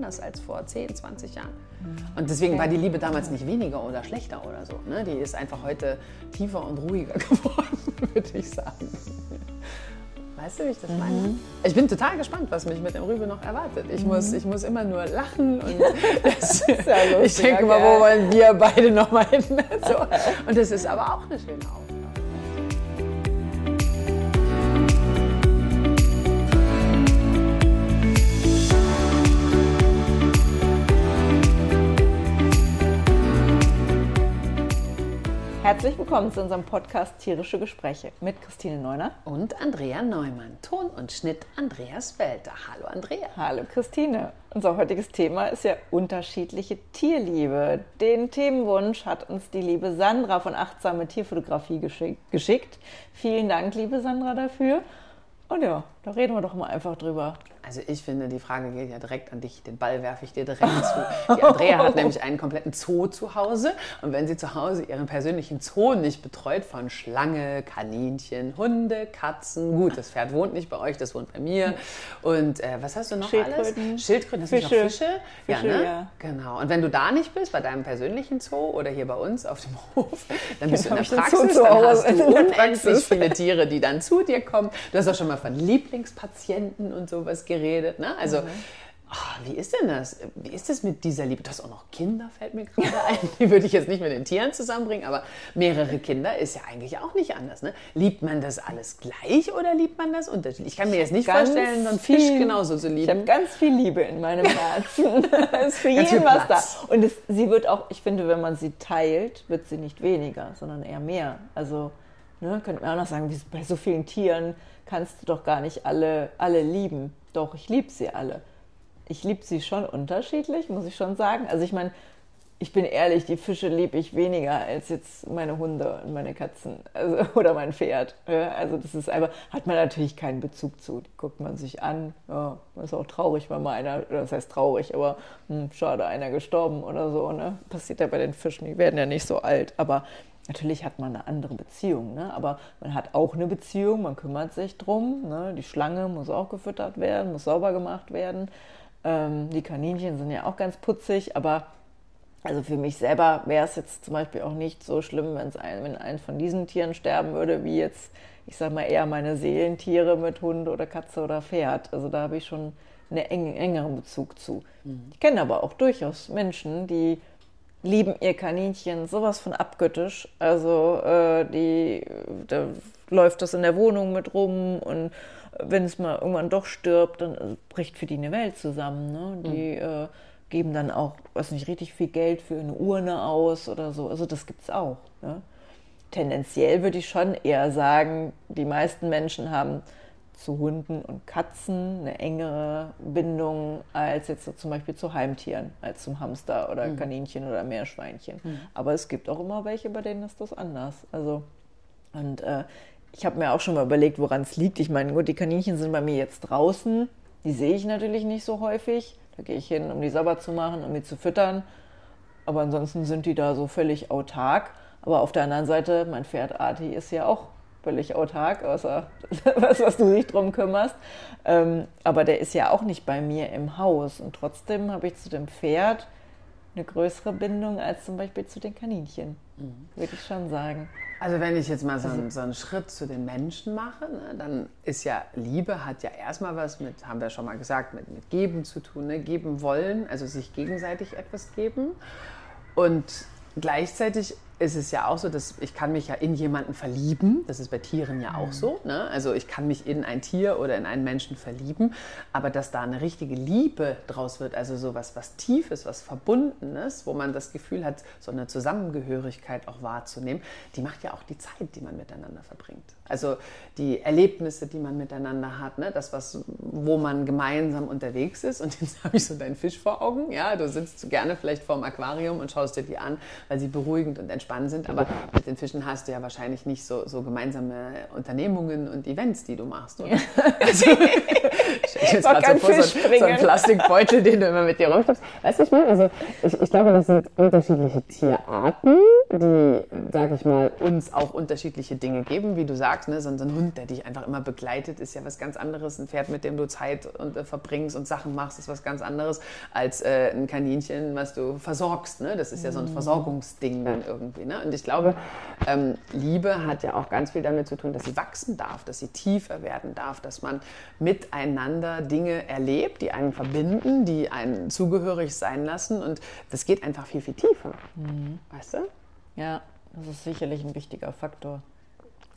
anders als vor 10, 20 Jahren. Und deswegen war die Liebe damals nicht weniger oder schlechter oder so. Ne? Die ist einfach heute tiefer und ruhiger geworden, würde ich sagen. Weißt du, wie ich das meine? Mhm. Ich bin total gespannt, was mich mit dem Rübe noch erwartet. Ich, mhm. muss, ich muss immer nur lachen und das, ja ich denke mal, wo wollen wir beide noch mal hin? So. Und das ist aber auch eine schöne Aufgabe. Herzlich willkommen zu unserem Podcast Tierische Gespräche mit Christine Neuner und Andrea Neumann. Ton und Schnitt Andreas Welter. Hallo Andrea. Hallo Christine. Unser heutiges Thema ist ja unterschiedliche Tierliebe. Den Themenwunsch hat uns die liebe Sandra von Achtsame Tierfotografie geschickt. Vielen Dank, liebe Sandra, dafür. Und ja, da reden wir doch mal einfach drüber. Also ich finde, die Frage geht ja direkt an dich. Den Ball werfe ich dir direkt zu. Die Andrea hat nämlich einen kompletten Zoo zu Hause. Und wenn sie zu Hause ihren persönlichen Zoo nicht betreut von Schlange, Kaninchen, Hunde, Katzen, gut, das Pferd wohnt nicht bei euch, das wohnt bei mir. Und äh, was hast du noch Schildkröten. alles? Schildkröten, du noch Fische? Fische ja, ne? ja, Genau. Und wenn du da nicht bist, bei deinem persönlichen Zoo oder hier bei uns auf dem Hof, dann bist du in der Praxis, dann hast du unendlich viele Tiere, die dann zu dir kommen. Du hast auch schon mal von Lieblingspatienten und sowas geredet. Ne? Also, mhm. oh, wie ist denn das? Wie ist das mit dieser Liebe? Du hast auch noch Kinder, fällt mir gerade ein. Die würde ich jetzt nicht mit den Tieren zusammenbringen, aber mehrere Kinder ist ja eigentlich auch nicht anders. Ne? Liebt man das alles gleich oder liebt man das unterschiedlich? Ich kann mir jetzt nicht ganz vorstellen, so einen Fisch viel, genauso zu lieben. Ich habe ganz viel Liebe in meinem Herzen. es ist für jeden was da. Und es, sie wird auch, ich finde, wenn man sie teilt, wird sie nicht weniger, sondern eher mehr. Also, ne, könnte man auch noch sagen, wie bei so vielen Tieren kannst du doch gar nicht alle, alle lieben. Doch, ich liebe sie alle. Ich liebe sie schon unterschiedlich, muss ich schon sagen. Also ich meine, ich bin ehrlich, die Fische liebe ich weniger als jetzt meine Hunde und meine Katzen also, oder mein Pferd. Ja, also das ist einfach, hat man natürlich keinen Bezug zu. Die guckt man sich an. Ja, ist auch traurig, wenn mal einer, das heißt traurig, aber hm, schade, einer gestorben oder so. Ne? Passiert ja bei den Fischen, die werden ja nicht so alt. Aber Natürlich hat man eine andere Beziehung, ne? aber man hat auch eine Beziehung, man kümmert sich drum. Ne? Die Schlange muss auch gefüttert werden, muss sauber gemacht werden. Ähm, die Kaninchen sind ja auch ganz putzig, aber also für mich selber wäre es jetzt zum Beispiel auch nicht so schlimm, ein, wenn eins von diesen Tieren sterben würde, wie jetzt, ich sag mal, eher meine Seelentiere mit Hund oder Katze oder Pferd. Also da habe ich schon einen eng, engeren Bezug zu. Mhm. Ich kenne aber auch durchaus Menschen, die lieben ihr Kaninchen sowas von abgöttisch. Also äh, die, da läuft das in der Wohnung mit rum und wenn es mal irgendwann doch stirbt, dann also, bricht für die eine Welt zusammen. Ne? Die mhm. äh, geben dann auch, weiß nicht, richtig viel Geld für eine Urne aus oder so. Also das gibt es auch. Ne? Tendenziell würde ich schon eher sagen, die meisten Menschen haben zu Hunden und Katzen eine engere Bindung als jetzt so zum Beispiel zu Heimtieren, als zum Hamster oder mhm. Kaninchen oder Meerschweinchen. Mhm. Aber es gibt auch immer welche, bei denen ist das anders. Also, und äh, ich habe mir auch schon mal überlegt, woran es liegt. Ich meine, gut, die Kaninchen sind bei mir jetzt draußen. Die sehe ich natürlich nicht so häufig. Da gehe ich hin, um die sauber zu machen, um die zu füttern. Aber ansonsten sind die da so völlig autark. Aber auf der anderen Seite, mein Pferd Arti ist ja auch völlig autark, außer was, was du dich drum kümmerst. Ähm, aber der ist ja auch nicht bei mir im Haus. Und trotzdem habe ich zu dem Pferd eine größere Bindung als zum Beispiel zu den Kaninchen, mhm. würde ich schon sagen. Also wenn ich jetzt mal so, also, einen, so einen Schritt zu den Menschen mache, ne, dann ist ja Liebe hat ja erstmal was mit, haben wir schon mal gesagt, mit, mit Geben zu tun, ne? geben wollen, also sich gegenseitig etwas geben. Und gleichzeitig ist es ja auch so, dass ich kann mich ja in jemanden verlieben. Das ist bei Tieren ja auch mhm. so. Ne? Also ich kann mich in ein Tier oder in einen Menschen verlieben, aber dass da eine richtige Liebe draus wird, also so was, was Tiefes, was Verbundenes, wo man das Gefühl hat, so eine Zusammengehörigkeit auch wahrzunehmen, die macht ja auch die Zeit, die man miteinander verbringt. Also die Erlebnisse, die man miteinander hat, ne? das, was, wo man gemeinsam unterwegs ist. Und jetzt habe ich so deinen Fisch vor Augen. Ja, du sitzt gerne vielleicht vorm Aquarium und schaust dir die an, weil sie beruhigend und entspannt spannend sind. Aber mit den Fischen hast du ja wahrscheinlich nicht so, so gemeinsame Unternehmungen und Events, die du machst, oder? Also, ich jetzt gerade so so, so einen Plastikbeutel, den du immer mit dir rumschleppst. Weißt du, ich meine, also ich, ich glaube, das sind unterschiedliche Tierarten die, sag ich mal, uns auch unterschiedliche Dinge geben, wie du sagst. Ne? So, so ein Hund, der dich einfach immer begleitet, ist ja was ganz anderes. Ein Pferd, mit dem du Zeit und, äh, verbringst und Sachen machst, ist was ganz anderes als äh, ein Kaninchen, was du versorgst. Ne? Das ist ja so ein mhm. Versorgungsding dann irgendwie. Ne? Und ich glaube, ähm, Liebe hat ja auch ganz viel damit zu tun, dass sie wachsen darf, dass sie tiefer werden darf, dass man miteinander Dinge erlebt, die einen verbinden, die einen zugehörig sein lassen. Und das geht einfach viel, viel tiefer. Mhm. Weißt du? Ja, das ist sicherlich ein wichtiger Faktor.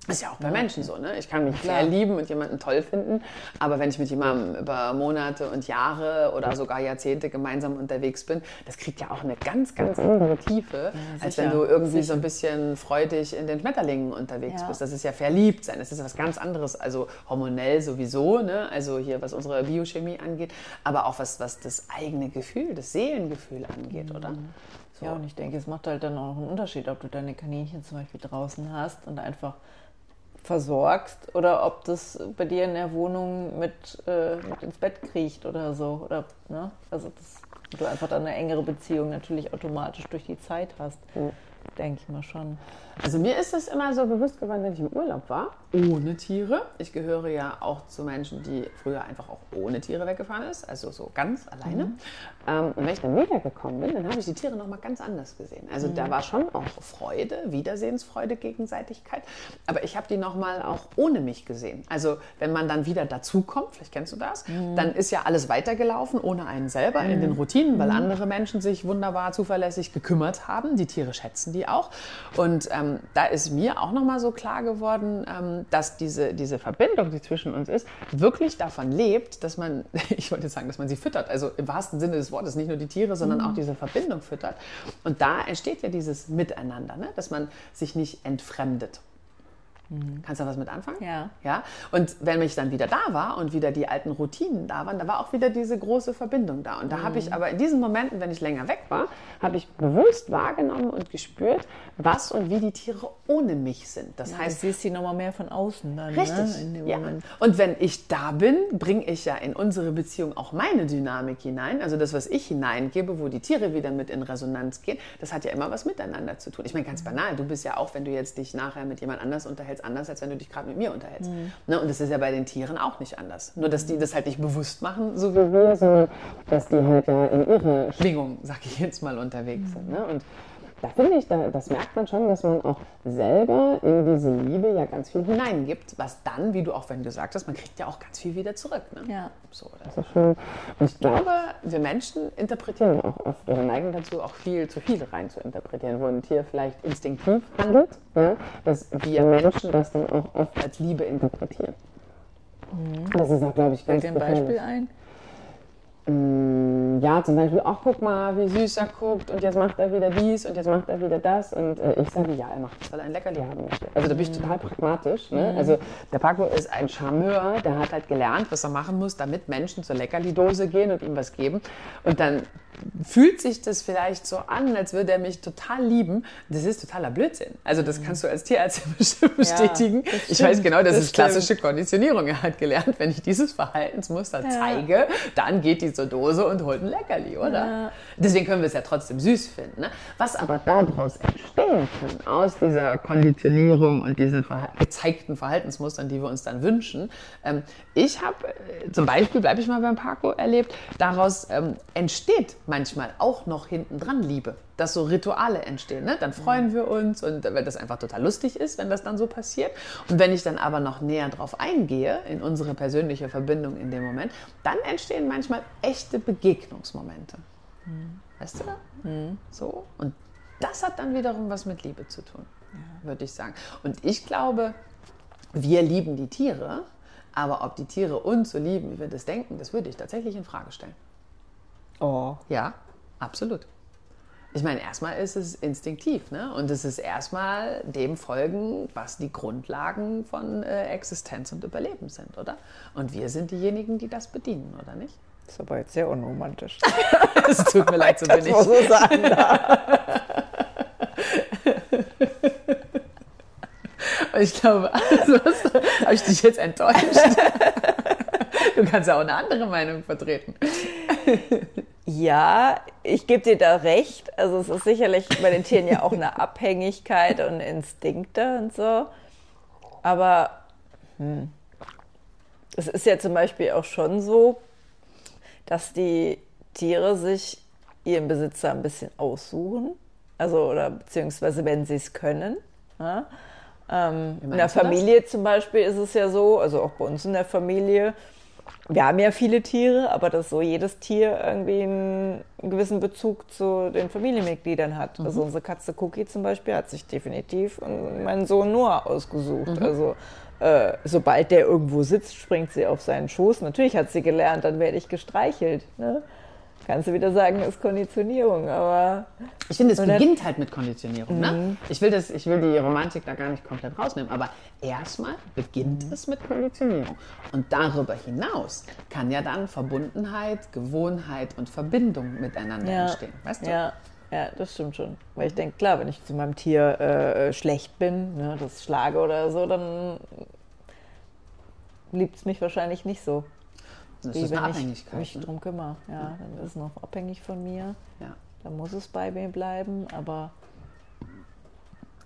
Ist ja auch bei Menschen so, ne? Ich kann mich sehr lieben und jemanden toll finden, aber wenn ich mit jemandem über Monate und Jahre oder sogar Jahrzehnte gemeinsam unterwegs bin, das kriegt ja auch eine ganz, ganz andere Tiefe, ja, als wenn du irgendwie sicher. so ein bisschen freudig in den Schmetterlingen unterwegs ja. bist. Das ist ja verliebt sein, das ist was ganz anderes, also hormonell sowieso, ne? Also hier, was unsere Biochemie angeht, aber auch was, was das eigene Gefühl, das Seelengefühl angeht, mhm. oder? So. Ja, und ich denke, es macht halt dann auch einen Unterschied, ob du deine Kaninchen zum Beispiel draußen hast und einfach versorgst oder ob das bei dir in der Wohnung mit, äh, mit ins Bett kriecht oder so. Oder, ne? Also dass du einfach dann eine engere Beziehung natürlich automatisch durch die Zeit hast. Mhm. Denke ich mal schon. Also mir ist es immer so bewusst geworden, wenn ich im Urlaub war, ohne Tiere. Ich gehöre ja auch zu Menschen, die früher einfach auch ohne Tiere weggefahren ist, also so ganz alleine. Mhm. Ähm, und wenn ich dann wiedergekommen bin, dann habe ich die Tiere nochmal ganz anders gesehen. Also mhm. da war schon auch Freude, Wiedersehensfreude, Gegenseitigkeit. Aber ich habe die nochmal auch ohne mich gesehen. Also wenn man dann wieder dazukommt, vielleicht kennst du das, mhm. dann ist ja alles weitergelaufen ohne einen selber in den mhm. Routinen, weil mhm. andere Menschen sich wunderbar zuverlässig gekümmert haben. Die Tiere schätzen die auch. Und ähm, ähm, da ist mir auch nochmal so klar geworden, ähm, dass diese, diese Verbindung, die zwischen uns ist, wirklich davon lebt, dass man, ich wollte sagen, dass man sie füttert. Also im wahrsten Sinne des Wortes, nicht nur die Tiere, sondern mhm. auch diese Verbindung füttert. Und da entsteht ja dieses Miteinander, ne? dass man sich nicht entfremdet. Mhm. Kannst du da was mit anfangen? Ja. ja. Und wenn ich dann wieder da war und wieder die alten Routinen da waren, da war auch wieder diese große Verbindung da. Und da mhm. habe ich aber in diesen Momenten, wenn ich länger weg war, habe ich bewusst wahrgenommen und gespürt, was und wie die Tiere ohne mich sind. Das ja, heißt, du siehst sie nochmal mehr von außen dann. Ne, richtig. Ne, ja. Und wenn ich da bin, bringe ich ja in unsere Beziehung auch meine Dynamik hinein. Also das, was ich hineingebe, wo die Tiere wieder mit in Resonanz gehen, das hat ja immer was miteinander zu tun. Ich meine, ganz mhm. banal, du bist ja auch, wenn du jetzt dich nachher mit jemand anders unterhältst, anders, als wenn du dich gerade mit mir unterhältst. Mhm. Ne? Und das ist ja bei den Tieren auch nicht anders. Nur, dass die das halt nicht bewusst machen, so wie wir, sondern dass die halt ja in ihre Schwingung, sag ich jetzt mal, unterwegs mhm. sind. Ne? Und da finde ich, da, das merkt man schon, dass man auch selber in diese Liebe ja ganz viel hineingibt, was dann, wie du auch wenn gesagt hast, man kriegt ja auch ganz viel wieder zurück. Ne? Ja. So, das ist schön. Und ich glaube, wir Menschen interpretieren auch oft oder neigen dazu, auch viel zu viel rein zu interpretieren, wo ein Tier vielleicht instinktiv handelt, ja, dass wir Menschen das dann auch oft als Liebe interpretieren. Mhm. Das ist auch, glaube ich, ganz Fällt dir ein Beispiel ein? Ja, zum Beispiel, ach guck mal, wie süß er guckt und jetzt macht er wieder dies und jetzt macht er wieder das und äh, ich sage, ja, er macht das, weil er ein Leckerli haben möchte. Also da bin ich mhm. total pragmatisch. Ne? Mhm. Also der Paco ist ein Charmeur, der hat halt gelernt, was er machen muss, damit Menschen zur Leckerli-Dose gehen und ihm was geben und dann fühlt sich das vielleicht so an, als würde er mich total lieben. Das ist totaler Blödsinn. Also das mhm. kannst du als Tierarzt bestätigen. Ja, ich weiß genau, das, das ist klassische Konditionierung. Er hat gelernt, wenn ich dieses Verhaltensmuster ja. zeige, dann geht die zur Dose und holt ein Leckerli, oder? Ja. Deswegen können wir es ja trotzdem süß finden. Ne? Was aber daraus entstehen kann, aus dieser Konditionierung und diesen gezeigten Verhaltensmustern, die wir uns dann wünschen. Ähm, ich habe äh, zum Beispiel, bleibe ich mal beim Paco, erlebt, daraus ähm, entsteht manchmal auch noch hinten dran Liebe, dass so Rituale entstehen. Ne? Dann freuen wir uns und weil das einfach total lustig ist, wenn das dann so passiert. Und wenn ich dann aber noch näher drauf eingehe, in unsere persönliche Verbindung in dem Moment, dann entstehen manchmal echte Begegnungsmomente. Mhm. Weißt du? Mhm. So. Und das hat dann wiederum was mit Liebe zu tun, ja. würde ich sagen. Und ich glaube, wir lieben die Tiere, aber ob die Tiere uns so lieben, wie wir das denken, das würde ich tatsächlich in Frage stellen. Oh. Ja, absolut. Ich meine, erstmal ist es instinktiv, ne? Und es ist erstmal dem folgen, was die Grundlagen von äh, Existenz und Überleben sind, oder? Und wir sind diejenigen, die das bedienen, oder nicht? Das ist aber jetzt sehr unromantisch. Es tut mir leid, so bin ich. So sagen ich glaube, also, habe ich dich jetzt enttäuscht. Du kannst ja auch eine andere Meinung vertreten. Ja, ich gebe dir da recht. Also es ist sicherlich bei den Tieren ja auch eine Abhängigkeit und Instinkte und so. Aber hm, es ist ja zum Beispiel auch schon so, dass die Tiere sich ihren Besitzer ein bisschen aussuchen. Also, oder beziehungsweise wenn sie es können. Ja? Ähm, in der Familie das? zum Beispiel ist es ja so, also auch bei uns in der Familie, wir haben ja viele Tiere, aber dass so jedes Tier irgendwie einen, einen gewissen Bezug zu den Familienmitgliedern hat. Mhm. Also unsere Katze Cookie zum Beispiel hat sich definitiv meinen Sohn Noah ausgesucht. Mhm. Also äh, sobald der irgendwo sitzt, springt sie auf seinen Schoß. Natürlich hat sie gelernt, dann werde ich gestreichelt. Ne? Kannst du wieder sagen, ist Konditionierung, aber. Ich finde, es beginnt halt mit Konditionierung. Ne? Mhm. Ich, will das, ich will die Romantik da gar nicht komplett rausnehmen, aber erstmal beginnt mhm. es mit Konditionierung. Und darüber hinaus kann ja dann Verbundenheit, Gewohnheit und Verbindung miteinander ja. entstehen. Weißt du? Ja. Ja, das stimmt schon. Weil ich denke, klar, wenn ich zu meinem Tier äh, schlecht bin, ne, das schlage oder so, dann liebt es mich wahrscheinlich nicht so. Das ist eine Abhängigkeit. Ich mich ne? drum kümmere. Ja, ja, dann ist es noch abhängig von mir. Ja. Dann muss es bei mir bleiben, aber.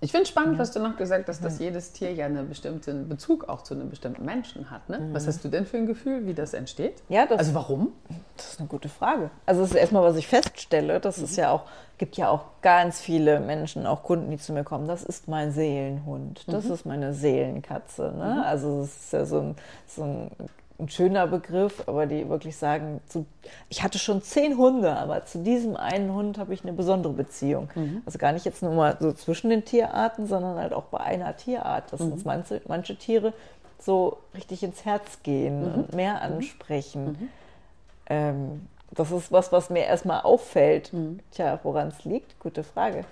Ich finde spannend, ja. was du noch gesagt hast, dass jedes Tier ja einen bestimmten Bezug auch zu einem bestimmten Menschen hat. Ne? Mhm. Was hast du denn für ein Gefühl, wie das entsteht? Ja, das, also warum? Das ist eine gute Frage. Also das ist erstmal, was ich feststelle, das mhm. ist ja auch, gibt ja auch ganz viele Menschen, auch Kunden, die zu mir kommen, das ist mein Seelenhund, das mhm. ist meine Seelenkatze. Ne? Mhm. Also es ist ja so ein, so ein ein schöner Begriff, aber die wirklich sagen, zu, ich hatte schon zehn Hunde, aber zu diesem einen Hund habe ich eine besondere Beziehung. Mhm. Also gar nicht jetzt nur mal so zwischen den Tierarten, sondern halt auch bei einer Tierart, dass mhm. uns manche, manche Tiere so richtig ins Herz gehen mhm. und mehr mhm. ansprechen. Mhm. Ähm, das ist was, was mir erstmal auffällt. Mhm. Tja, woran es liegt? Gute Frage.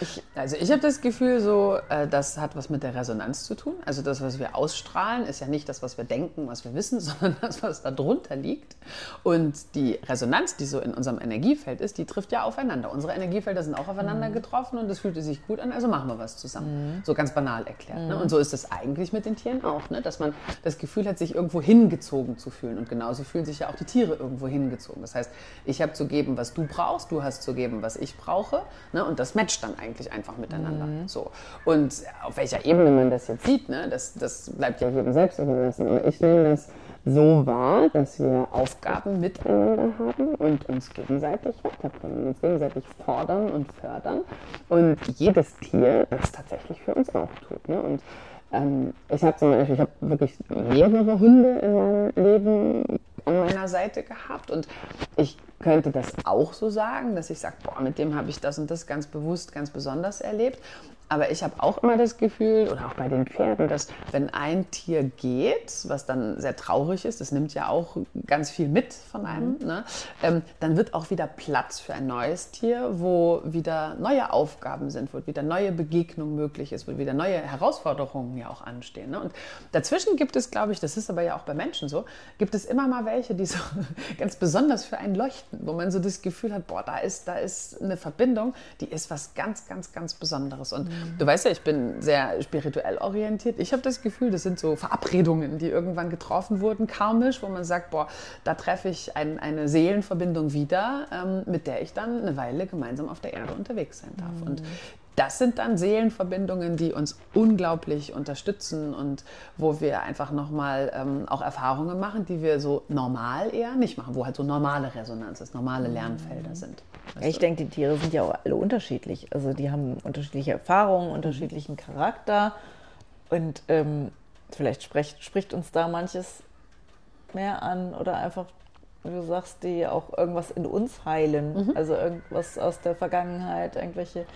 Ich, also ich habe das Gefühl, so, äh, das hat was mit der Resonanz zu tun. Also das, was wir ausstrahlen, ist ja nicht das, was wir denken, was wir wissen, sondern das, was da drunter liegt. Und die Resonanz, die so in unserem Energiefeld ist, die trifft ja aufeinander. Unsere Energiefelder sind auch aufeinander mhm. getroffen und es fühlte sich gut an, also machen wir was zusammen. Mhm. So ganz banal erklärt. Ne? Mhm. Ne? Und so ist es eigentlich mit den Tieren auch, ne? dass man das Gefühl hat, sich irgendwo hingezogen zu fühlen. Und genauso fühlen sich ja auch die Tiere irgendwo hingezogen. Das heißt, ich habe zu geben, was du brauchst, du hast zu geben, was ich brauche. Ne? Und das matcht dann eigentlich einfach miteinander. Mhm. So. Und auf welcher Ebene man das jetzt sieht, ne, das, das bleibt ja jedem selbst überlassen. Aber ich nehme das so wahr, dass wir Aufgaben miteinander haben und uns gegenseitig weiterbringen, uns gegenseitig fordern und fördern. Und jedes Tier das tatsächlich für uns auch tut. Ne? Und ähm, ich habe zum Beispiel, ich habe wirklich mehrere Hunde in meinem Leben an meiner Seite gehabt und ich könnte das auch so sagen, dass ich sage, boah, mit dem habe ich das und das ganz bewusst, ganz besonders erlebt. Aber ich habe auch immer das Gefühl, oder auch bei den Pferden, dass wenn ein Tier geht, was dann sehr traurig ist, das nimmt ja auch ganz viel mit von einem, mhm. ne? ähm, dann wird auch wieder Platz für ein neues Tier, wo wieder neue Aufgaben sind, wo wieder neue Begegnung möglich ist, wo wieder neue Herausforderungen ja auch anstehen. Ne? Und dazwischen gibt es, glaube ich, das ist aber ja auch bei Menschen so, gibt es immer mal welche, die so ganz besonders für einen leuchten, wo man so das Gefühl hat, boah, da ist, da ist eine Verbindung, die ist was ganz, ganz, ganz Besonderes. Und mhm Du weißt ja, ich bin sehr spirituell orientiert. Ich habe das Gefühl, das sind so Verabredungen, die irgendwann getroffen wurden, karmisch, wo man sagt, boah, da treffe ich ein, eine Seelenverbindung wieder, ähm, mit der ich dann eine Weile gemeinsam auf der Erde unterwegs sein darf. Mhm. Und das sind dann Seelenverbindungen, die uns unglaublich unterstützen und wo wir einfach nochmal ähm, auch Erfahrungen machen, die wir so normal eher nicht machen, wo halt so normale Resonanz ist, normale mhm. Lernfelder sind. Ja, ich denke, die Tiere sind ja auch alle unterschiedlich. Also die haben unterschiedliche Erfahrungen, mhm. unterschiedlichen Charakter und ähm, vielleicht spricht, spricht uns da manches mehr an oder einfach wie du sagst, die auch irgendwas in uns heilen. Mhm. Also irgendwas aus der Vergangenheit, irgendwelche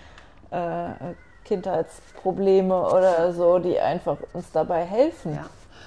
äh, Kindheitsprobleme oder so, die einfach uns dabei helfen. Ja.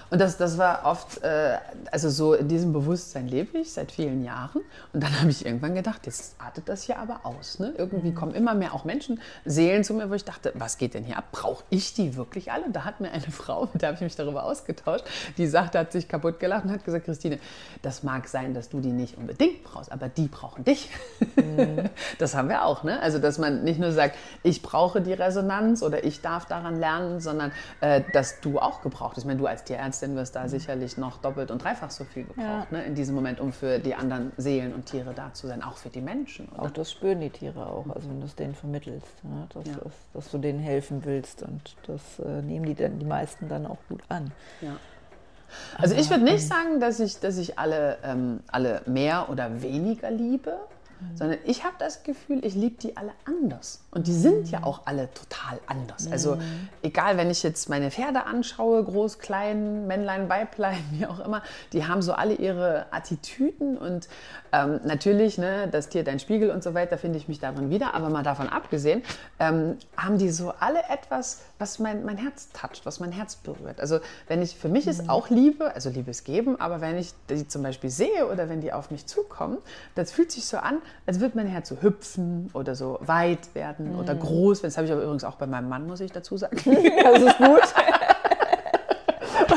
Und das, das war oft, äh, also so in diesem Bewusstsein lebe ich seit vielen Jahren. Und dann habe ich irgendwann gedacht, jetzt artet das hier aber aus. Ne? Irgendwie mhm. kommen immer mehr auch Menschen, Seelen zu mir, wo ich dachte, was geht denn hier ab? Brauche ich die wirklich alle? Und da hat mir eine Frau, mit der habe ich mich darüber ausgetauscht, die sagte, hat sich kaputt gelacht und hat gesagt, Christine, das mag sein, dass du die nicht unbedingt brauchst, aber die brauchen dich. Mhm. Das haben wir auch. Ne? Also, dass man nicht nur sagt, ich brauche die Resonanz oder ich darf daran lernen, sondern äh, dass du auch gebraucht bist. Ich meine, du als Tier Tierärztin wirst da sicherlich noch doppelt und dreifach so viel gebraucht, ja. ne, in diesem Moment, um für die anderen Seelen und Tiere da zu sein, auch für die Menschen. Oder? Auch das spüren die Tiere auch, also wenn du es denen vermittelst, ne, dass, ja. dass, dass, du denen helfen willst und das äh, nehmen die dann die meisten dann auch gut an. Ja. Also ich würde nicht sagen, dass ich, dass ich alle, ähm, alle mehr oder weniger liebe, mhm. sondern ich habe das Gefühl, ich liebe die alle anders. Und die sind mhm. ja auch alle total anders. Mhm. Also egal, wenn ich jetzt meine Pferde anschaue, groß, klein, Männlein, Weiblein, wie auch immer, die haben so alle ihre Attitüden und ähm, natürlich, ne, das Tier dein Spiegel und so weiter, finde ich mich darin wieder. Aber mal davon abgesehen, ähm, haben die so alle etwas, was mein, mein Herz toucht, was mein Herz berührt. Also wenn ich, für mich ist mhm. auch Liebe, also Liebes geben, aber wenn ich die zum Beispiel sehe oder wenn die auf mich zukommen, das fühlt sich so an, als würde mein Herz so hüpfen oder so weit werden mhm. oder groß. Das habe ich aber übrigens auch bei meinem Mann, muss ich dazu sagen. das ist gut.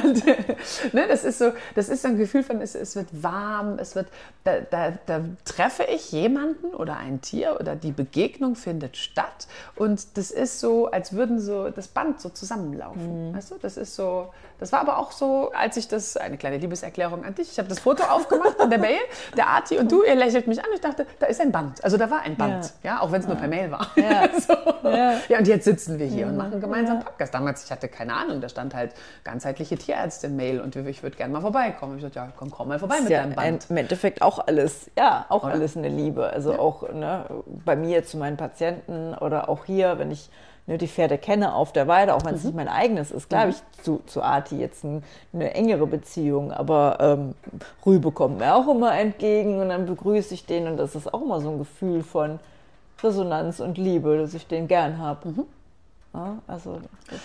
Und, ne, das ist so, das ist so ein Gefühl von, es, es wird warm, es wird, da, da, da, treffe ich jemanden oder ein Tier oder die Begegnung findet statt und das ist so, als würden so das Band so zusammenlaufen. Mhm. Weißt du, das ist so, das war aber auch so, als ich das, eine kleine Liebeserklärung an dich, ich habe das Foto aufgemacht in der Mail, der Arti und du, ihr lächelt mich an, ich dachte, da ist ein Band. Also da war ein Band, ja, ja auch wenn es ja. nur per Mail war. Ja. so. ja. und jetzt sitzen wir hier und machen gemeinsam Podcast. Damals, ich hatte keine Ahnung, da stand halt ganzheitliche Tierärztin-Mail und ich würde gerne mal vorbeikommen. Ich sagte, ja, komm, komm mal vorbei mit ja deinem Band. Im Endeffekt auch alles, ja, auch oder? alles eine Liebe. Also ja. auch ne, bei mir zu meinen Patienten oder auch hier, wenn ich ne, die Pferde kenne auf der Weide, auch wenn es mhm. nicht mein eigenes ist. Klar mhm. ich zu, zu Arti jetzt ein, eine engere Beziehung, aber ähm, Rübe kommt mir auch immer entgegen und dann begrüße ich den und das ist auch immer so ein Gefühl von Resonanz und Liebe, dass ich den gern habe. Mhm. Ja, also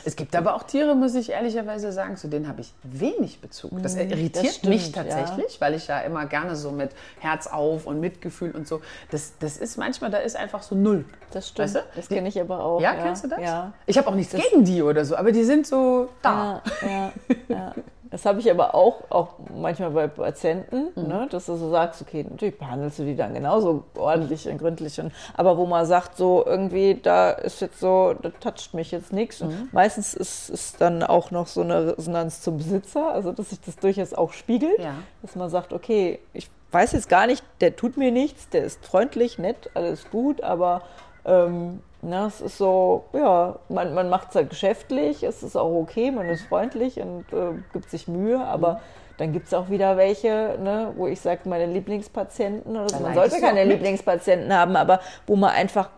es gibt aber auch Tiere, muss ich ehrlicherweise sagen, zu denen habe ich wenig Bezug. Das mhm, irritiert das stimmt, mich tatsächlich, ja. weil ich ja immer gerne so mit Herz auf und Mitgefühl und so. Das, das ist manchmal, da ist einfach so null. Das stimmt. Weißt du? Das kenne ich aber auch. Ja, ja. kennst du das? Ja. Ich habe auch nichts das gegen die oder so, aber die sind so da. Ja, ja, ja. Das habe ich aber auch, auch manchmal bei Patienten, mhm. ne, dass du so sagst, okay, natürlich behandelst du die dann genauso ordentlich und gründlich. Und, aber wo man sagt, so irgendwie, da ist jetzt so, da toucht mich jetzt nichts. Mhm. Meistens ist, ist dann auch noch so eine Resonanz zum Besitzer, also dass sich das durchaus auch spiegelt, ja. dass man sagt, okay, ich weiß jetzt gar nicht, der tut mir nichts, der ist freundlich, nett, alles gut, aber ähm, na, es ist so, ja, man, man macht es halt geschäftlich, es ist auch okay, man ist freundlich und äh, gibt sich Mühe, aber mhm. dann gibt es auch wieder welche, ne, wo ich sage, meine Lieblingspatienten oder so. Man sollte keine Lieblingspatienten haben, aber wo man einfach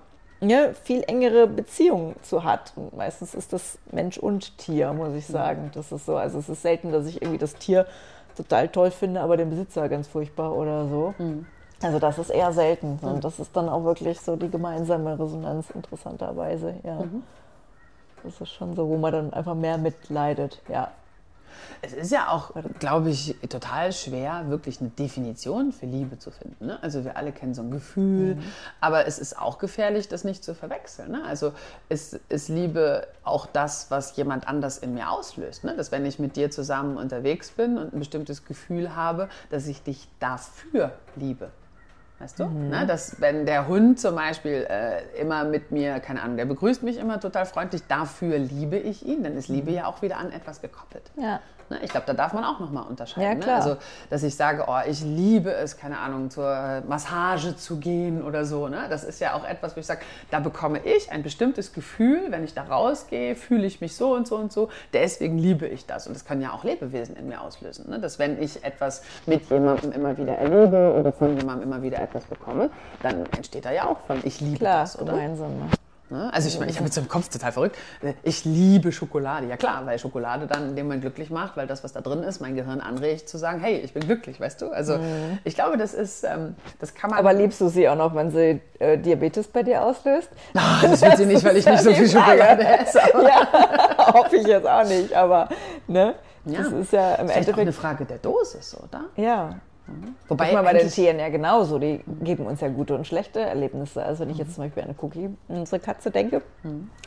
ne, viel engere Beziehungen zu hat. Und meistens ist das Mensch und Tier, muss ich sagen. Das ist so, also es ist selten, dass ich irgendwie das Tier total toll finde, aber den Besitzer ganz furchtbar oder so. Mhm. Also das ist eher selten. Und das ist dann auch wirklich so die gemeinsame Resonanz interessanterweise. Ja. Mhm. Das ist schon so, wo man dann einfach mehr mitleidet. Ja. Es ist ja auch, glaube ich, total schwer, wirklich eine Definition für Liebe zu finden. Ne? Also wir alle kennen so ein Gefühl, mhm. aber es ist auch gefährlich, das nicht zu verwechseln. Ne? Also ist, ist Liebe auch das, was jemand anders in mir auslöst. Ne? Dass wenn ich mit dir zusammen unterwegs bin und ein bestimmtes Gefühl habe, dass ich dich dafür liebe. Weißt du? Mhm. Ne, dass wenn der Hund zum Beispiel äh, immer mit mir, keine Ahnung, der begrüßt mich immer total freundlich, dafür liebe ich ihn, dann ist Liebe mhm. ja auch wieder an etwas gekoppelt. Ja. Ne? Ich glaube, da darf man auch nochmal unterscheiden. Ja, ne? Also, dass ich sage, oh, ich liebe es, keine Ahnung, zur Massage zu gehen oder so. Ne? Das ist ja auch etwas, wo ich sage, da bekomme ich ein bestimmtes Gefühl, wenn ich da rausgehe, fühle ich mich so und so und so. Deswegen liebe ich das. Und das können ja auch Lebewesen in mir auslösen. Ne? Dass wenn ich etwas mit jemandem immer wieder erlebe oder von jemandem immer wieder etwas bekomme, dann entsteht da ja auch von, ich liebe Klar, das, oder? Gemeinsam. Ne? Ne? Also ich, meine, ich habe jetzt im Kopf total verrückt. Ich liebe Schokolade. Ja klar, weil Schokolade dann in dem Moment glücklich macht, weil das, was da drin ist, mein Gehirn anregt zu sagen, hey, ich bin glücklich, weißt du? Also mhm. ich glaube, das ist, ähm, das kann man... Aber liebst du sie auch noch, wenn sie äh, Diabetes bei dir auslöst? Oh, das will sie nicht, weil ich nicht so viel Schokolade esse. ja, hoffe ich jetzt auch nicht, aber ne? Ja. Das ist ja im Endeffekt... Auch eine Frage der Dosis, oder? Ja, Mhm. Wobei mal bei den Tieren ja genauso, die geben uns ja gute und schlechte Erlebnisse. Also wenn ich jetzt zum Beispiel an eine Cookie, unsere Katze denke,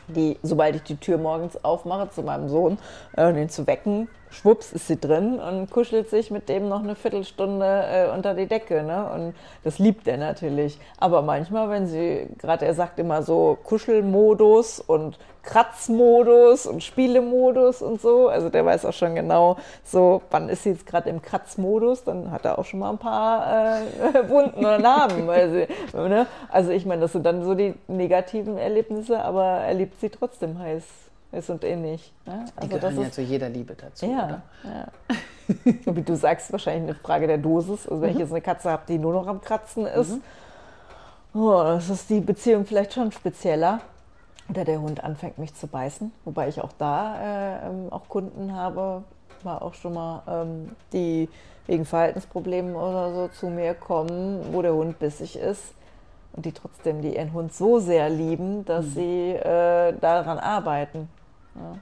die, sobald ich die Tür morgens aufmache zu meinem Sohn, äh, den zu wecken, schwupps ist sie drin und kuschelt sich mit dem noch eine Viertelstunde äh, unter die Decke. Ne? Und das liebt er natürlich. Aber manchmal, wenn sie, gerade er sagt immer so Kuschelmodus und Kratzmodus und Spielemodus und so. Also der weiß auch schon genau, so wann ist sie jetzt gerade im Kratzmodus, dann hat er auch schon mal ein paar äh, Wunden oder Narben. sie, ne? Also ich meine, das sind dann so die negativen Erlebnisse, aber er liebt sie trotzdem heiß ist und ähnlich. Ne? Also die gehören ja ist, zu jeder Liebe dazu. Ja, ja. und wie du sagst, wahrscheinlich eine Frage der Dosis. Also wenn mhm. ich jetzt eine Katze habe, die nur noch am Kratzen ist, mhm. oh, das ist die Beziehung vielleicht schon spezieller. Oder der Hund anfängt mich zu beißen, wobei ich auch da äh, ähm, auch Kunden habe, war auch schon mal, ähm, die wegen Verhaltensproblemen oder so zu mir kommen, wo der Hund bissig ist und die trotzdem die ihren Hund so sehr lieben, dass mhm. sie äh, daran arbeiten ja,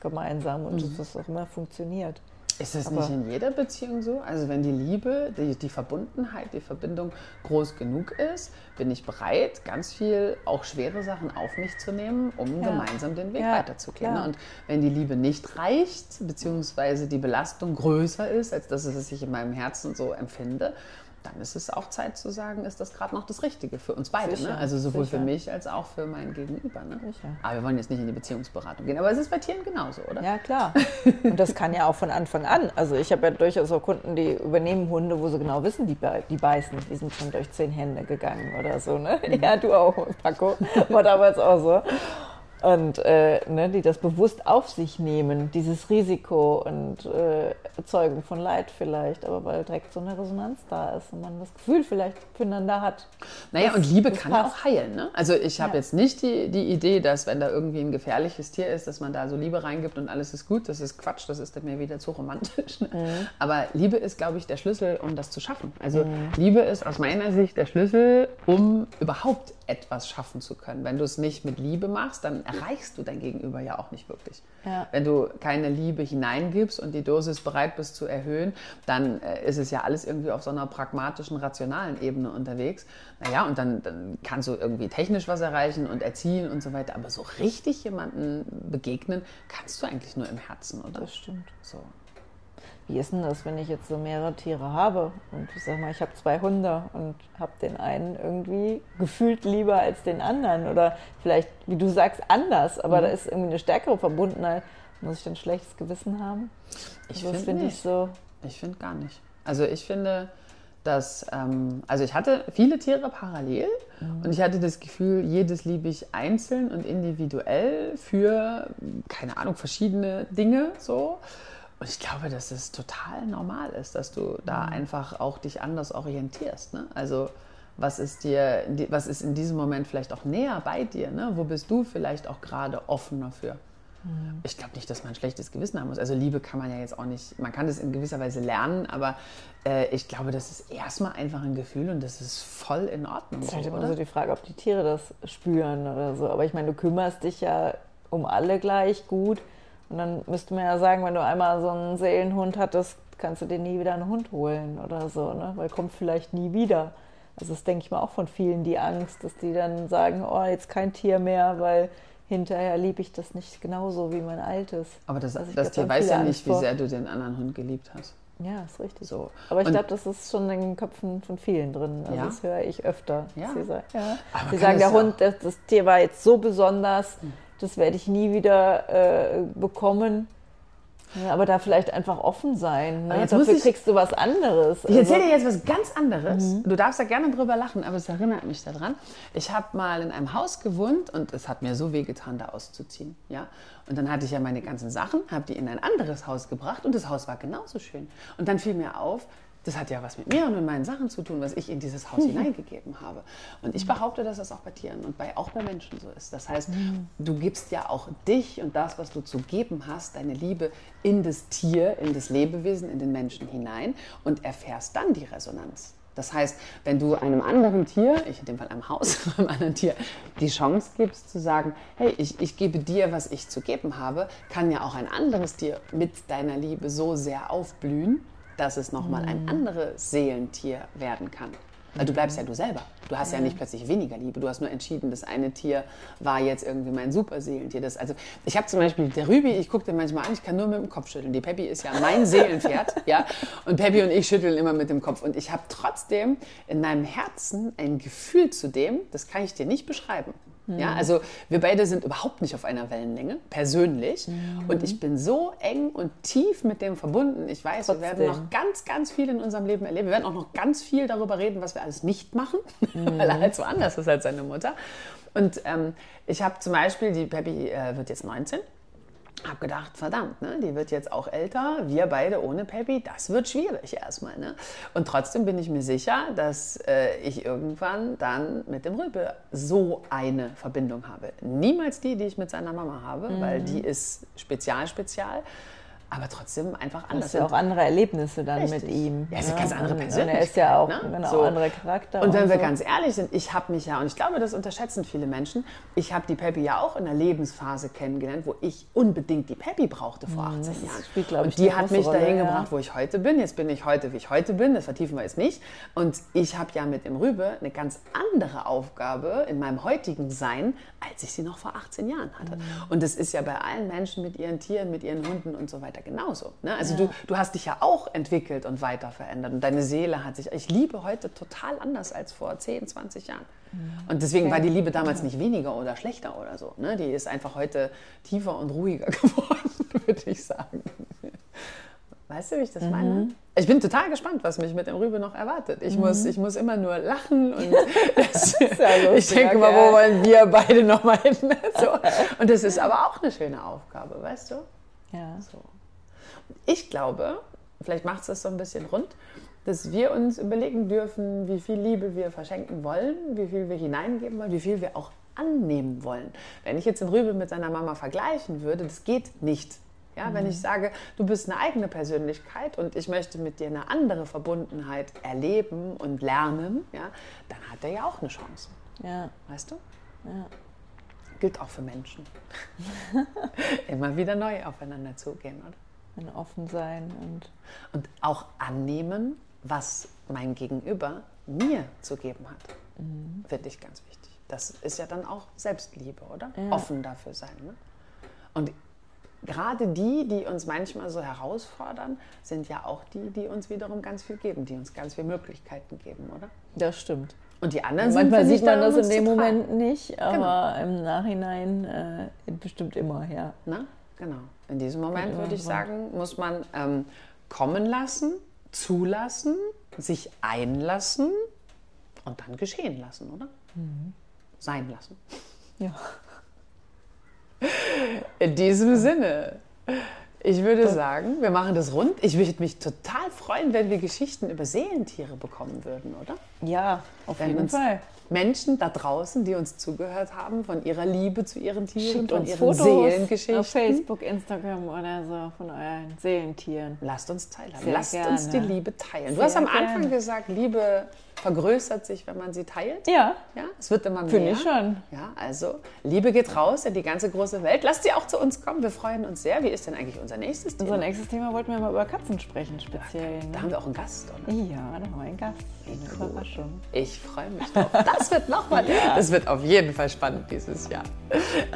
gemeinsam und mhm. dass das auch immer funktioniert. Ist das Aber nicht in jeder Beziehung so? Also wenn die Liebe, die, die, Verbundenheit, die Verbindung groß genug ist, bin ich bereit, ganz viel auch schwere Sachen auf mich zu nehmen, um ja. gemeinsam den Weg ja, weiterzugehen. Klar. Und wenn die Liebe nicht reicht, beziehungsweise die Belastung größer ist, als dass es sich in meinem Herzen so empfinde, dann ist es auch Zeit zu sagen, ist das gerade noch das Richtige für uns beide. Ne? Also sowohl sicher. für mich als auch für mein Gegenüber. Ne? Aber wir wollen jetzt nicht in die Beziehungsberatung gehen. Aber es ist bei Tieren genauso, oder? Ja, klar. Und das kann ja auch von Anfang an. Also ich habe ja durchaus auch Kunden, die übernehmen Hunde, wo sie genau wissen, die, die beißen. Die sind schon durch zehn Hände gegangen oder so. Ne? Mhm. Ja, du auch, Paco. War damals auch so und äh, ne, die das bewusst auf sich nehmen, dieses Risiko und äh, erzeugen von Leid vielleicht, aber weil direkt so eine Resonanz da ist und man das Gefühl vielleicht füreinander hat. Naja, und Liebe kann ja auch heilen. Ne? Also ich habe ja. jetzt nicht die, die Idee, dass wenn da irgendwie ein gefährliches Tier ist, dass man da so Liebe reingibt und alles ist gut. Das ist Quatsch, das ist dann mir wieder zu romantisch. Ne? Mhm. Aber Liebe ist, glaube ich, der Schlüssel, um das zu schaffen. Also mhm. Liebe ist aus meiner Sicht der Schlüssel, um überhaupt etwas schaffen zu können. Wenn du es nicht mit Liebe machst, dann erreichst du dein Gegenüber ja auch nicht wirklich. Ja. Wenn du keine Liebe hineingibst und die Dosis bereit bist zu erhöhen, dann äh, ist es ja alles irgendwie auf so einer pragmatischen, rationalen Ebene unterwegs. Naja, und dann, dann kannst du irgendwie technisch was erreichen und erziehen und so weiter. Aber so richtig jemanden begegnen, kannst du eigentlich nur im Herzen, oder? Das stimmt. So. Wie ist denn das, wenn ich jetzt so mehrere Tiere habe und ich sag mal, ich habe zwei Hunde und habe den einen irgendwie gefühlt lieber als den anderen oder vielleicht, wie du sagst, anders, aber mhm. da ist irgendwie eine stärkere Verbundenheit. Muss ich denn ein schlechtes Gewissen haben? Ich also finde ich so. Ich finde gar nicht. Also ich finde, dass, ähm, also ich hatte viele Tiere parallel mhm. und ich hatte das Gefühl, jedes liebe ich einzeln und individuell für, keine Ahnung, verschiedene Dinge so. Und ich glaube, dass es total normal ist, dass du da mhm. einfach auch dich anders orientierst. Ne? Also was ist dir, was ist in diesem Moment vielleicht auch näher bei dir? Ne? Wo bist du vielleicht auch gerade offener für? Mhm. Ich glaube nicht, dass man ein schlechtes Gewissen haben muss. Also Liebe kann man ja jetzt auch nicht, man kann das in gewisser Weise lernen, aber äh, ich glaube, das ist erstmal einfach ein Gefühl und das ist voll in Ordnung. Das ist halt immer so die Frage, ob die Tiere das spüren oder so. Aber ich meine, du kümmerst dich ja um alle gleich gut. Und dann müsste man ja sagen, wenn du einmal so einen Seelenhund hattest, kannst du dir nie wieder einen Hund holen oder so, ne? weil kommt vielleicht nie wieder. Also das denke ich mal auch von vielen die Angst, dass die dann sagen, oh, jetzt kein Tier mehr, weil hinterher liebe ich das nicht genauso wie mein altes. Aber das, also das Tier weiß ja nicht, wie sehr du den anderen Hund geliebt hast. Ja, ist richtig. So. Aber ich glaube, das ist schon in den Köpfen von vielen drin. Also ja? Das höre ich öfter. Ja. Sie sagen, ja. Sie sagen der Hund, das, das, Tier war jetzt so besonders, hm das werde ich nie wieder äh, bekommen. Ja, aber da vielleicht einfach offen sein. Ne? Jetzt Dafür ich, kriegst du was anderes. Ich erzähle dir also jetzt was ganz anderes. Mhm. Du darfst da gerne drüber lachen, aber es erinnert mich daran. Ich habe mal in einem Haus gewohnt und es hat mir so wehgetan, da auszuziehen. Ja? Und dann hatte ich ja meine ganzen Sachen, habe die in ein anderes Haus gebracht und das Haus war genauso schön. Und dann fiel mir auf, das hat ja was mit mir und mit meinen Sachen zu tun, was ich in dieses Haus mhm. hineingegeben habe. Und ich behaupte, dass das auch bei Tieren und bei, auch bei Menschen so ist. Das heißt, mhm. du gibst ja auch dich und das, was du zu geben hast, deine Liebe in das Tier, in das Lebewesen, in den Menschen hinein und erfährst dann die Resonanz. Das heißt, wenn du einem anderen Tier, ich in dem Fall einem Haus, einem anderen Tier, die Chance gibst zu sagen, hey, ich, ich gebe dir, was ich zu geben habe, kann ja auch ein anderes Tier mit deiner Liebe so sehr aufblühen, dass es nochmal ein mhm. anderes Seelentier werden kann. Weil du bleibst ja du selber. Du hast ja. ja nicht plötzlich weniger Liebe. Du hast nur entschieden, das eine Tier war jetzt irgendwie mein Superseelentier. Das, also ich habe zum Beispiel der Rübi, ich gucke den manchmal an, ich kann nur mit dem Kopf schütteln. Die Peppi ist ja mein Seelenpferd, ja. Und Peppi und ich schütteln immer mit dem Kopf. Und ich habe trotzdem in meinem Herzen ein Gefühl zu dem, das kann ich dir nicht beschreiben. Ja, mhm. also wir beide sind überhaupt nicht auf einer Wellenlänge, persönlich. Mhm. Und ich bin so eng und tief mit dem verbunden. Ich weiß, Trotzdem. wir werden noch ganz, ganz viel in unserem Leben erleben. Wir werden auch noch ganz viel darüber reden, was wir alles nicht machen, mhm. weil er halt so anders ist als seine Mutter. Und ähm, ich habe zum Beispiel, die Peppi äh, wird jetzt 19 habe gedacht, verdammt, ne, die wird jetzt auch älter, wir beide ohne Peppi, das wird schwierig erstmal. Ne? Und trotzdem bin ich mir sicher, dass äh, ich irgendwann dann mit dem Rübe so eine Verbindung habe. Niemals die, die ich mit seiner Mama habe, mhm. weil die ist spezial, spezial aber trotzdem einfach anders. Hast ja auch andere Erlebnisse dann Richtig. mit ihm. Ja, ist eine ganz andere Persönlichkeit. Und er ist ja auch ne? genau, so. andere Charakter. Und wenn wir so. ganz ehrlich sind, ich habe mich ja, und ich glaube, das unterschätzen viele Menschen, ich habe die Peppi ja auch in einer Lebensphase kennengelernt, wo ich unbedingt die Peppi brauchte vor 18 hm, Jahren. Spielt, und die hat mich dahin ja. gebracht, wo ich heute bin. Jetzt bin ich heute, wie ich heute bin. Das vertiefen wir jetzt nicht. Und ich habe ja mit dem Rübe eine ganz andere Aufgabe in meinem heutigen Sein, als ich sie noch vor 18 Jahren hatte. Mhm. Und das ist ja bei allen Menschen mit ihren Tieren, mit ihren Hunden und so weiter genauso. Ne? Also ja. du, du hast dich ja auch entwickelt und weiter verändert und deine Seele hat sich, ich liebe heute total anders als vor 10, 20 Jahren. Mhm. Und deswegen okay. war die Liebe damals nicht weniger oder schlechter oder so. Ne? Die ist einfach heute tiefer und ruhiger geworden, würde ich sagen. Weißt du, wie ich das mhm. meine? Ich bin total gespannt, was mich mit dem Rübe noch erwartet. Ich, mhm. muss, ich muss immer nur lachen und das, ja ich denke mal, wo wollen wir beide noch mal hin? So. Und das ist aber auch eine schöne Aufgabe, weißt du? Ja. So. Ich glaube, vielleicht macht es das so ein bisschen rund, dass wir uns überlegen dürfen, wie viel Liebe wir verschenken wollen, wie viel wir hineingeben wollen, wie viel wir auch annehmen wollen. Wenn ich jetzt den Rübel mit seiner Mama vergleichen würde, das geht nicht. Ja, mhm. Wenn ich sage, du bist eine eigene Persönlichkeit und ich möchte mit dir eine andere Verbundenheit erleben und lernen, ja, dann hat er ja auch eine Chance. Ja. Weißt du? Ja. Gilt auch für Menschen. Immer wieder neu aufeinander zugehen, oder? Ein offen sein und. Und auch annehmen, was mein Gegenüber mir zu geben hat. Mhm. Finde ich ganz wichtig. Das ist ja dann auch Selbstliebe, oder? Ja. Offen dafür sein. Ne? Und gerade die, die uns manchmal so herausfordern, sind ja auch die, die uns wiederum ganz viel geben, die uns ganz viele Möglichkeiten geben, oder? Das stimmt. Und die anderen sind Manchmal sieht man das in dem Moment nicht, aber genau. im Nachhinein äh, bestimmt immer, ja. Na, genau. In diesem Moment würde ich sagen, muss man ähm, kommen lassen, zulassen, sich einlassen und dann geschehen lassen, oder? Mhm. Sein lassen. Ja. In diesem Sinne, ich würde sagen, wir machen das rund. Ich würde mich total freuen, wenn wir Geschichten über Seelentiere bekommen würden, oder? Ja, auf wenn jeden Fall. Menschen da draußen, die uns zugehört haben, von ihrer Liebe zu ihren Tieren, Schickt von ihren Fotos Seelengeschichten. Auf Facebook, Instagram oder so von euren Seelentieren. Lasst uns teilhaben. Sehr Lasst gerne. uns die Liebe teilen. du hast am Anfang gerne. gesagt, Liebe vergrößert sich, wenn man sie teilt. Ja. Ja, es wird immer mehr. Finde ich schon. Ja, also Liebe geht raus in die ganze große Welt. Lasst sie auch zu uns kommen. Wir freuen uns sehr. Wie ist denn eigentlich unser nächstes Thema? Unser nächstes Thema wollten wir mal über Katzen sprechen, speziell. Da haben wir auch einen Gast, oder? Ja, da haben wir einen Gast. Eine cool. Überraschung. Ich freue mich drauf. Das wird nochmal, ja. das wird auf jeden Fall spannend dieses Jahr.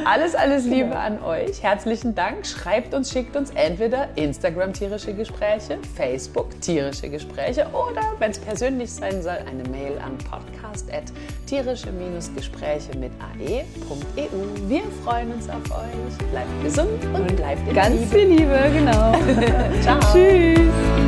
Alles, alles Liebe ja. an euch. Herzlichen Dank. Schreibt uns, schickt uns entweder Instagram tierische Gespräche, Facebook tierische Gespräche oder, wenn es persönlich sein soll, eine Mail an podcast.tierische-gespräche mit ae.eu. Wir freuen uns auf euch. Bleibt gesund und, und bleibt in ganz Liebe. viel Liebe, genau. Ciao. Tschüss.